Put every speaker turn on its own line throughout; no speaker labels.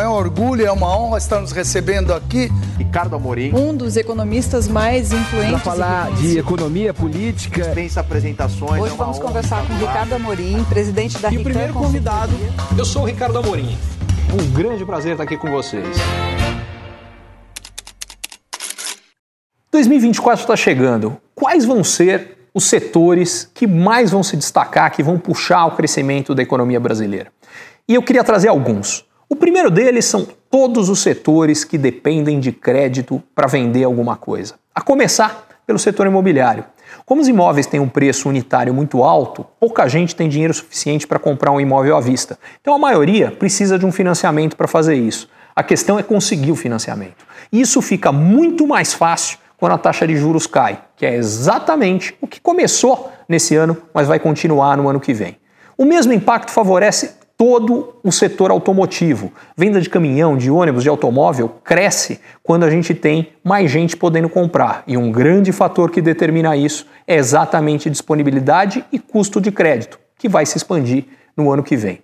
É um orgulho, é uma honra estar nos recebendo aqui.
Ricardo Amorim.
Um dos economistas mais influentes.
Para falar de economia política.
Dispensa apresentações.
Hoje é vamos conversar com Ricardo Amorim, presidente da
E o primeiro convidado, eu sou o Ricardo Amorim. Um grande prazer estar aqui com vocês. 2024 está chegando. Quais vão ser os setores que mais vão se destacar, que vão puxar o crescimento da economia brasileira? E eu queria trazer alguns. O primeiro deles são todos os setores que dependem de crédito para vender alguma coisa. A começar pelo setor imobiliário. Como os imóveis têm um preço unitário muito alto, pouca gente tem dinheiro suficiente para comprar um imóvel à vista. Então a maioria precisa de um financiamento para fazer isso. A questão é conseguir o financiamento. Isso fica muito mais fácil quando a taxa de juros cai, que é exatamente o que começou nesse ano, mas vai continuar no ano que vem. O mesmo impacto favorece todo o setor automotivo. Venda de caminhão, de ônibus, de automóvel cresce quando a gente tem mais gente podendo comprar. E um grande fator que determina isso é exatamente disponibilidade e custo de crédito, que vai se expandir no ano que vem.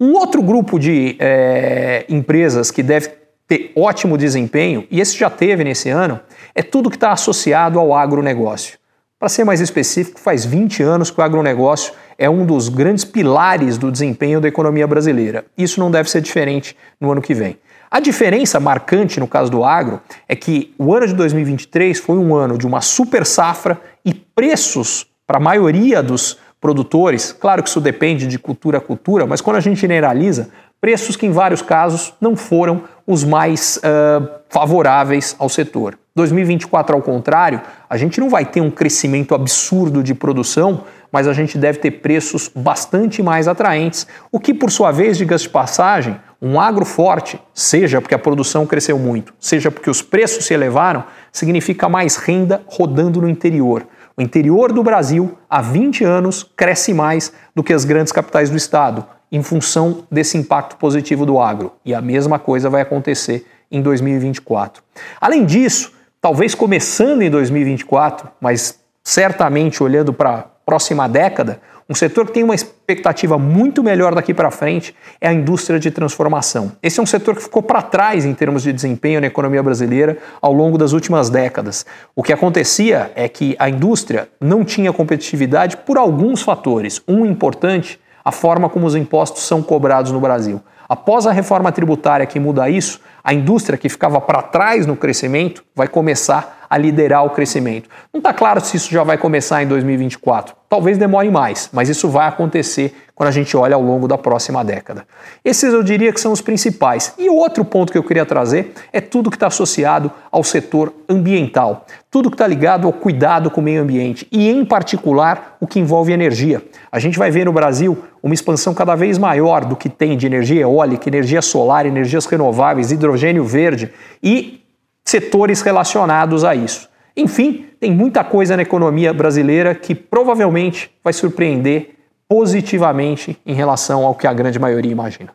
Um outro grupo de é, empresas que deve ter ótimo desempenho, e esse já teve nesse ano, é tudo que está associado ao agronegócio. Para ser mais específico, faz 20 anos que o agronegócio é um dos grandes pilares do desempenho da economia brasileira. Isso não deve ser diferente no ano que vem. A diferença marcante no caso do agro é que o ano de 2023 foi um ano de uma super safra e preços para a maioria dos produtores, claro que isso depende de cultura a cultura, mas quando a gente generaliza, preços que em vários casos não foram os mais uh, favoráveis ao setor. 2024, ao contrário, a gente não vai ter um crescimento absurdo de produção, mas a gente deve ter preços bastante mais atraentes, o que, por sua vez, diga-se de passagem, um agro forte, seja porque a produção cresceu muito, seja porque os preços se elevaram, significa mais renda rodando no interior. O interior do Brasil, há 20 anos, cresce mais do que as grandes capitais do estado, em função desse impacto positivo do agro. E a mesma coisa vai acontecer em 2024. Além disso, talvez começando em 2024, mas certamente olhando para a próxima década, um setor que tem uma expectativa muito melhor daqui para frente é a indústria de transformação. Esse é um setor que ficou para trás em termos de desempenho na economia brasileira ao longo das últimas décadas. O que acontecia é que a indústria não tinha competitividade por alguns fatores. Um importante, a forma como os impostos são cobrados no Brasil. Após a reforma tributária que muda isso, a indústria que ficava para trás no crescimento vai começar a liderar o crescimento. Não está claro se isso já vai começar em 2024. Talvez demore mais, mas isso vai acontecer quando a gente olha ao longo da próxima década. Esses eu diria que são os principais. E outro ponto que eu queria trazer é tudo que está associado ao setor ambiental, tudo que está ligado ao cuidado com o meio ambiente e, em particular, o que envolve energia. A gente vai ver no Brasil uma expansão cada vez maior do que tem de energia eólica, energia solar, energias renováveis, hidrogênio verde e setores relacionados a isso. Enfim, tem muita coisa na economia brasileira que provavelmente vai surpreender positivamente em relação ao que a grande maioria imagina.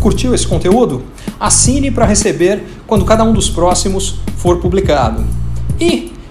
Curtiu esse conteúdo? Assine para receber quando cada um dos próximos for publicado. E